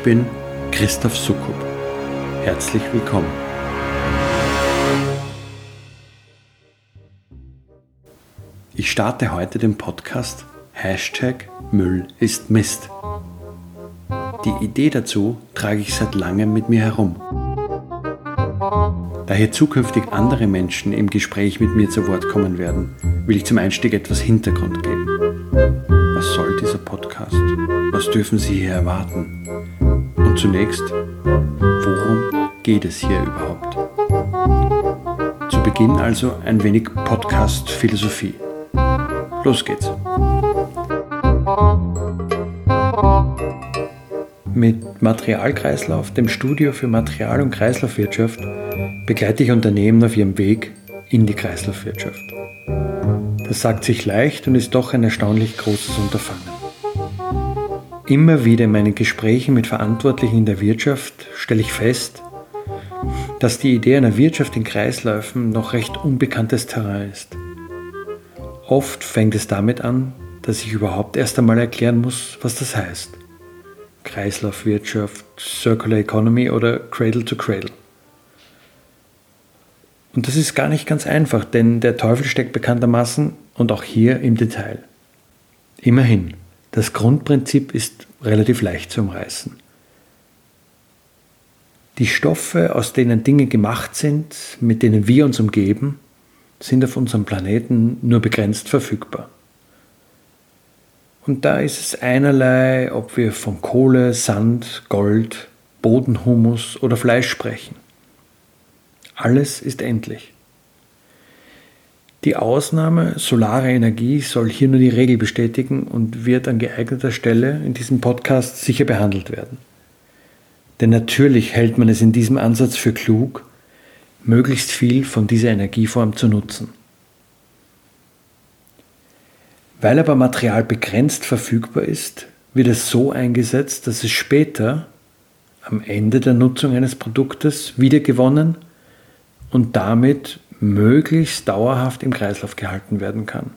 Ich bin Christoph Sukup. Herzlich willkommen. Ich starte heute den Podcast Hashtag Müll ist Mist. Die Idee dazu trage ich seit langem mit mir herum. Da hier zukünftig andere Menschen im Gespräch mit mir zu Wort kommen werden, will ich zum Einstieg etwas Hintergrund geben. Was soll dieser Podcast? Was dürfen Sie hier erwarten? Und zunächst, worum geht es hier überhaupt? Zu Beginn also ein wenig Podcast-Philosophie. Los geht's. Mit Materialkreislauf, dem Studio für Material- und Kreislaufwirtschaft, begleite ich Unternehmen auf ihrem Weg in die Kreislaufwirtschaft. Das sagt sich leicht und ist doch ein erstaunlich großes Unterfangen. Immer wieder in meinen Gesprächen mit Verantwortlichen in der Wirtschaft stelle ich fest, dass die Idee einer Wirtschaft in Kreisläufen noch recht unbekanntes Terrain ist. Oft fängt es damit an, dass ich überhaupt erst einmal erklären muss, was das heißt. Kreislaufwirtschaft, Circular Economy oder Cradle to Cradle. Und das ist gar nicht ganz einfach, denn der Teufel steckt bekanntermaßen und auch hier im Detail. Immerhin, das Grundprinzip ist relativ leicht zu umreißen. Die Stoffe, aus denen Dinge gemacht sind, mit denen wir uns umgeben, sind auf unserem Planeten nur begrenzt verfügbar. Und da ist es einerlei, ob wir von Kohle, Sand, Gold, Bodenhumus oder Fleisch sprechen. Alles ist endlich. Die Ausnahme solare Energie soll hier nur die Regel bestätigen und wird an geeigneter Stelle in diesem Podcast sicher behandelt werden. Denn natürlich hält man es in diesem Ansatz für klug, möglichst viel von dieser Energieform zu nutzen. Weil aber Material begrenzt verfügbar ist, wird es so eingesetzt, dass es später, am Ende der Nutzung eines Produktes, wiedergewonnen und damit möglichst dauerhaft im Kreislauf gehalten werden kann.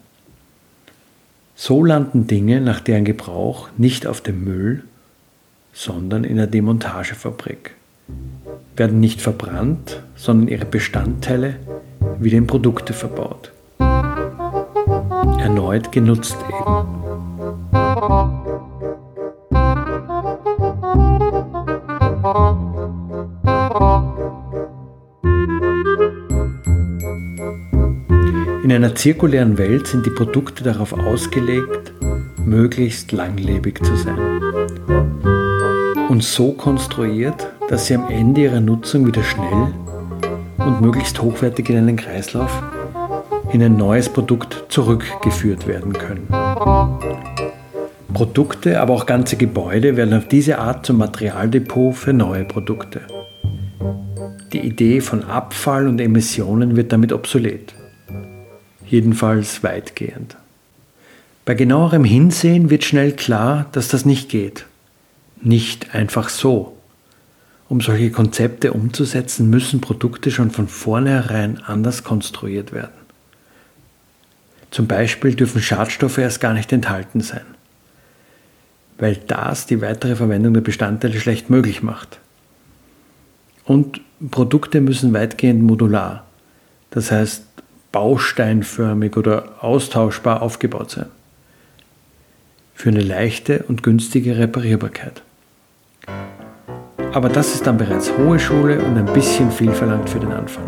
So landen Dinge nach deren Gebrauch nicht auf dem Müll, sondern in der Demontagefabrik, werden nicht verbrannt, sondern ihre Bestandteile wieder in Produkte verbaut. Erneut genutzt eben. Einer zirkulären Welt sind die Produkte darauf ausgelegt, möglichst langlebig zu sein. Und so konstruiert, dass sie am Ende ihrer Nutzung wieder schnell und möglichst hochwertig in einen Kreislauf, in ein neues Produkt zurückgeführt werden können. Produkte, aber auch ganze Gebäude werden auf diese Art zum Materialdepot für neue Produkte. Die Idee von Abfall und Emissionen wird damit obsolet jedenfalls weitgehend. Bei genauerem Hinsehen wird schnell klar, dass das nicht geht. Nicht einfach so. Um solche Konzepte umzusetzen, müssen Produkte schon von vornherein anders konstruiert werden. Zum Beispiel dürfen Schadstoffe erst gar nicht enthalten sein, weil das die weitere Verwendung der Bestandteile schlecht möglich macht. Und Produkte müssen weitgehend modular, das heißt bausteinförmig oder austauschbar aufgebaut sein. Für eine leichte und günstige Reparierbarkeit. Aber das ist dann bereits hohe Schule und ein bisschen viel verlangt für den Anfang.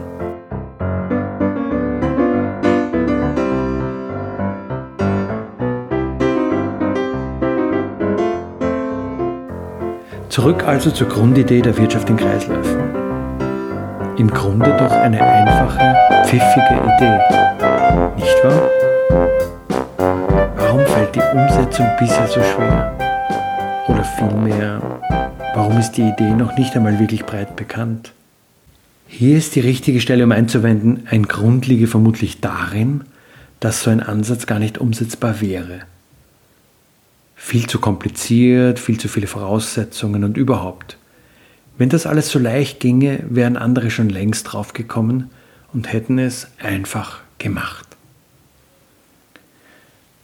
Zurück also zur Grundidee der Wirtschaft in Kreisläufen. Im Grunde doch eine einfache, pfiffige Idee. Nicht wahr? Warum fällt die Umsetzung bisher so schwer? Oder vielmehr, warum ist die Idee noch nicht einmal wirklich breit bekannt? Hier ist die richtige Stelle, um einzuwenden, ein Grund liege vermutlich darin, dass so ein Ansatz gar nicht umsetzbar wäre viel zu kompliziert, viel zu viele Voraussetzungen und überhaupt. Wenn das alles so leicht ginge, wären andere schon längst draufgekommen und hätten es einfach gemacht.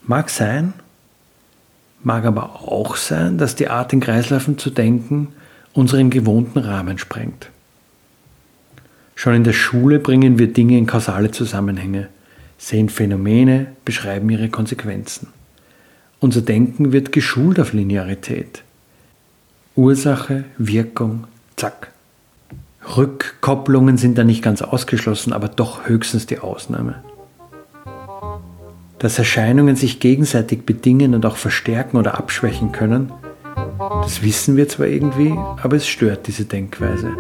Mag sein, mag aber auch sein, dass die Art in Kreisläufen zu denken unseren gewohnten Rahmen sprengt. Schon in der Schule bringen wir Dinge in kausale Zusammenhänge, sehen Phänomene, beschreiben ihre Konsequenzen. Unser Denken wird geschult auf Linearität. Ursache, Wirkung, zack. Rückkopplungen sind da nicht ganz ausgeschlossen, aber doch höchstens die Ausnahme. Dass Erscheinungen sich gegenseitig bedingen und auch verstärken oder abschwächen können, das wissen wir zwar irgendwie, aber es stört diese Denkweise.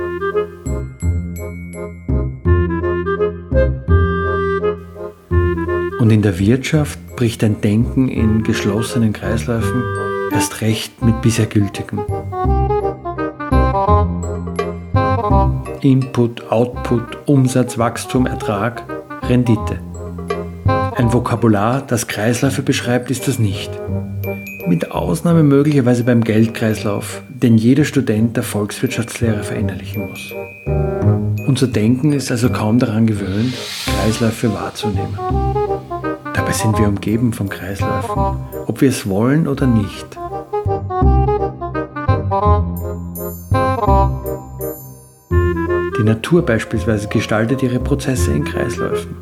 Und in der Wirtschaft bricht ein Denken in geschlossenen Kreisläufen erst recht mit bisher gültigem. Input, Output, Umsatz, Wachstum, Ertrag, Rendite. Ein Vokabular, das Kreisläufe beschreibt, ist das nicht. Mit Ausnahme möglicherweise beim Geldkreislauf, den jeder Student der Volkswirtschaftslehre verinnerlichen muss. Unser Denken ist also kaum daran gewöhnt, Kreisläufe wahrzunehmen. Dabei sind wir umgeben von Kreisläufen, ob wir es wollen oder nicht. Die Natur beispielsweise gestaltet ihre Prozesse in Kreisläufen.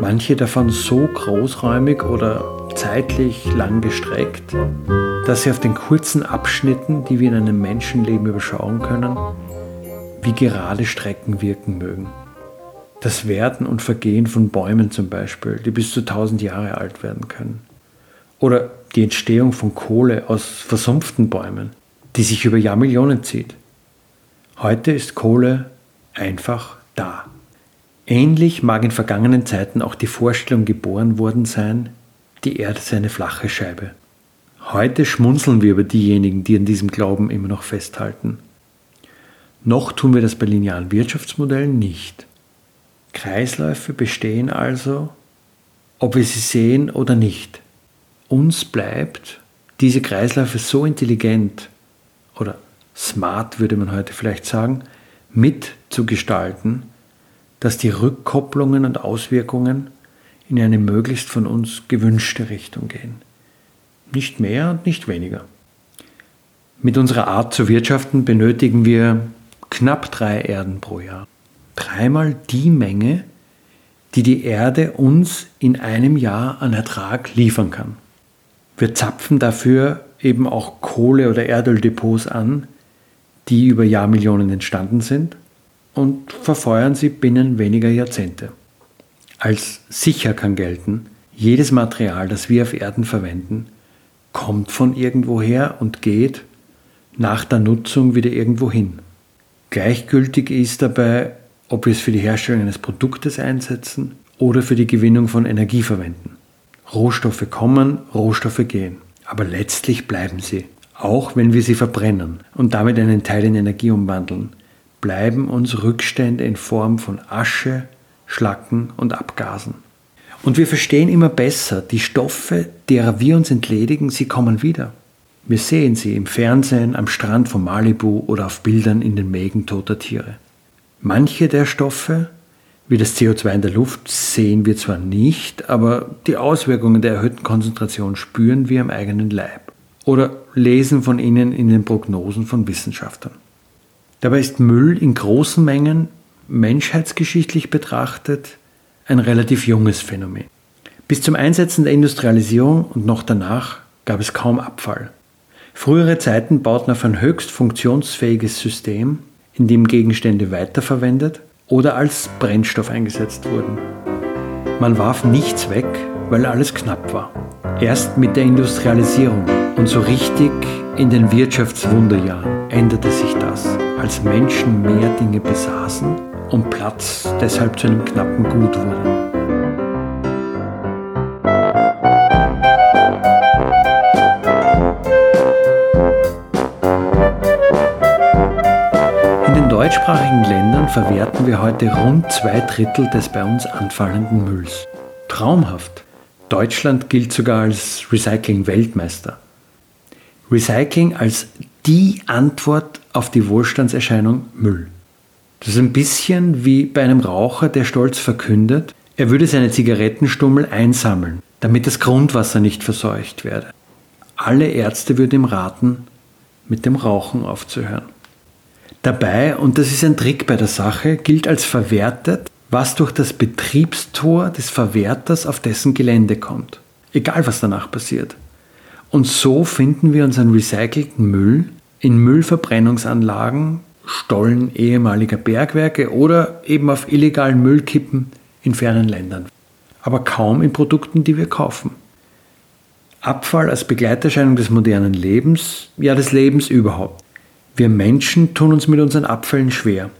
Manche davon so großräumig oder zeitlich lang gestreckt, dass sie auf den kurzen Abschnitten, die wir in einem Menschenleben überschauen können, wie gerade Strecken wirken mögen das Werden und Vergehen von Bäumen zum Beispiel, die bis zu 1000 Jahre alt werden können. Oder die Entstehung von Kohle aus versumpften Bäumen, die sich über Jahrmillionen zieht. Heute ist Kohle einfach da. Ähnlich mag in vergangenen Zeiten auch die Vorstellung geboren worden sein, die Erde sei eine flache Scheibe. Heute schmunzeln wir über diejenigen, die an diesem Glauben immer noch festhalten. Noch tun wir das bei linearen Wirtschaftsmodellen nicht. Kreisläufe bestehen also, ob wir sie sehen oder nicht. Uns bleibt, diese Kreisläufe so intelligent oder smart würde man heute vielleicht sagen, mitzugestalten, dass die Rückkopplungen und Auswirkungen in eine möglichst von uns gewünschte Richtung gehen. Nicht mehr und nicht weniger. Mit unserer Art zu wirtschaften benötigen wir knapp drei Erden pro Jahr dreimal die Menge, die die Erde uns in einem Jahr an Ertrag liefern kann. Wir zapfen dafür eben auch Kohle- oder Erdöldepots an, die über Jahrmillionen entstanden sind und verfeuern sie binnen weniger Jahrzehnte. Als sicher kann gelten, jedes Material, das wir auf Erden verwenden, kommt von irgendwoher und geht nach der Nutzung wieder irgendwo hin. Gleichgültig ist dabei, ob wir es für die Herstellung eines Produktes einsetzen oder für die Gewinnung von Energie verwenden. Rohstoffe kommen, Rohstoffe gehen, aber letztlich bleiben sie. Auch wenn wir sie verbrennen und damit einen Teil in Energie umwandeln, bleiben uns Rückstände in Form von Asche, Schlacken und Abgasen. Und wir verstehen immer besser, die Stoffe, derer wir uns entledigen, sie kommen wieder. Wir sehen sie im Fernsehen, am Strand von Malibu oder auf Bildern in den Mägen toter Tiere. Manche der Stoffe, wie das CO2 in der Luft, sehen wir zwar nicht, aber die Auswirkungen der erhöhten Konzentration spüren wir am eigenen Leib oder lesen von ihnen in den Prognosen von Wissenschaftlern. Dabei ist Müll in großen Mengen menschheitsgeschichtlich betrachtet ein relativ junges Phänomen. Bis zum Einsetzen der Industrialisierung und noch danach gab es kaum Abfall. Frühere Zeiten bauten auf ein höchst funktionsfähiges System, in dem Gegenstände weiterverwendet oder als Brennstoff eingesetzt wurden. Man warf nichts weg, weil alles knapp war. Erst mit der Industrialisierung und so richtig in den Wirtschaftswunderjahren änderte sich das, als Menschen mehr Dinge besaßen und Platz deshalb zu einem knappen Gut wurde. In den deutschsprachigen Ländern verwerten wir heute rund zwei Drittel des bei uns anfallenden Mülls. Traumhaft. Deutschland gilt sogar als Recycling-Weltmeister. Recycling als die Antwort auf die Wohlstandserscheinung Müll. Das ist ein bisschen wie bei einem Raucher, der stolz verkündet, er würde seine Zigarettenstummel einsammeln, damit das Grundwasser nicht verseucht werde. Alle Ärzte würden ihm raten, mit dem Rauchen aufzuhören. Dabei, und das ist ein Trick bei der Sache, gilt als verwertet, was durch das Betriebstor des Verwerters auf dessen Gelände kommt. Egal was danach passiert. Und so finden wir unseren recycelten Müll in Müllverbrennungsanlagen, Stollen ehemaliger Bergwerke oder eben auf illegalen Müllkippen in fernen Ländern. Aber kaum in Produkten, die wir kaufen. Abfall als Begleiterscheinung des modernen Lebens, ja des Lebens überhaupt. Wir Menschen tun uns mit unseren Abfällen schwer.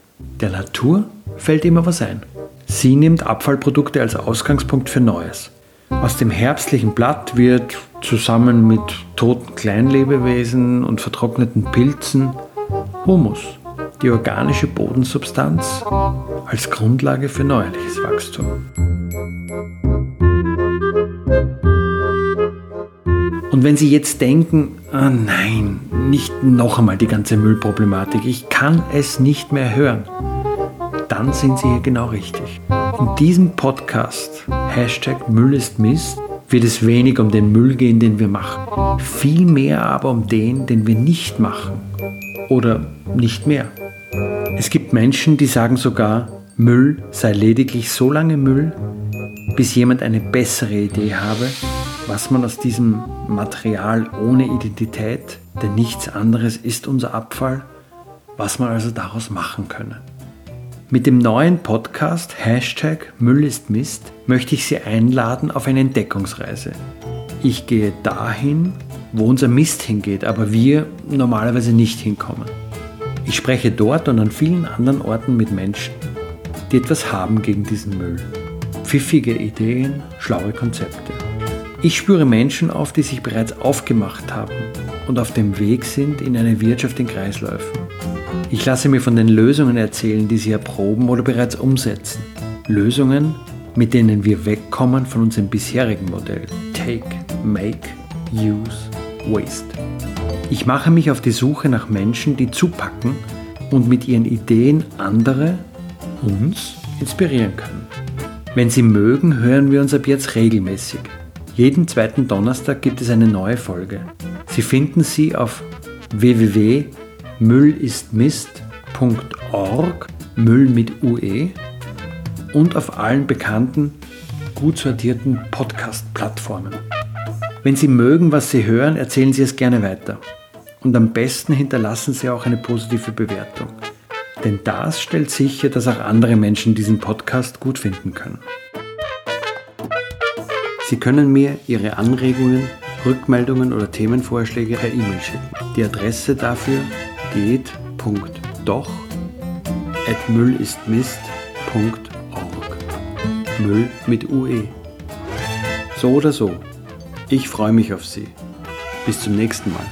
Der Natur fällt immer was ein. Sie nimmt Abfallprodukte als Ausgangspunkt für Neues. Aus dem herbstlichen Blatt wird zusammen mit toten Kleinlebewesen und vertrockneten Pilzen Humus, die organische Bodensubstanz, als Grundlage für neuerliches Wachstum. Und wenn Sie jetzt denken, oh nein, nicht noch einmal die ganze Müllproblematik, ich kann es nicht mehr hören, dann sind Sie hier genau richtig. In diesem Podcast, Hashtag Müll ist Mist, wird es wenig um den Müll gehen, den wir machen. Vielmehr aber um den, den wir nicht machen. Oder nicht mehr. Es gibt Menschen, die sagen sogar, Müll sei lediglich so lange Müll, bis jemand eine bessere Idee habe, was man aus diesem Material ohne Identität, denn nichts anderes ist unser Abfall, was man also daraus machen könne. Mit dem neuen Podcast Hashtag Müll ist Mist möchte ich Sie einladen auf eine Entdeckungsreise. Ich gehe dahin, wo unser Mist hingeht, aber wir normalerweise nicht hinkommen. Ich spreche dort und an vielen anderen Orten mit Menschen, die etwas haben gegen diesen Müll. Pfiffige Ideen, schlaue Konzepte. Ich spüre Menschen auf, die sich bereits aufgemacht haben und auf dem Weg sind in eine Wirtschaft in Kreisläufen. Ich lasse mir von den Lösungen erzählen, die sie erproben oder bereits umsetzen. Lösungen, mit denen wir wegkommen von unserem bisherigen Modell. Take, make, use, waste. Ich mache mich auf die Suche nach Menschen, die zupacken und mit ihren Ideen andere, uns, inspirieren können. Wenn Sie mögen, hören wir uns ab jetzt regelmäßig. Jeden zweiten Donnerstag gibt es eine neue Folge. Sie finden sie auf www.müllistmist.org, Müll mit UE und auf allen bekannten, gut sortierten Podcast-Plattformen. Wenn Sie mögen, was Sie hören, erzählen Sie es gerne weiter. Und am besten hinterlassen Sie auch eine positive Bewertung. Denn das stellt sicher, dass auch andere Menschen diesen Podcast gut finden können. Sie können mir Ihre Anregungen, Rückmeldungen oder Themenvorschläge per E-Mail schicken. Die Adresse dafür geht.doch@müllistmist.org. Müll mit UE. So oder so. Ich freue mich auf Sie. Bis zum nächsten Mal.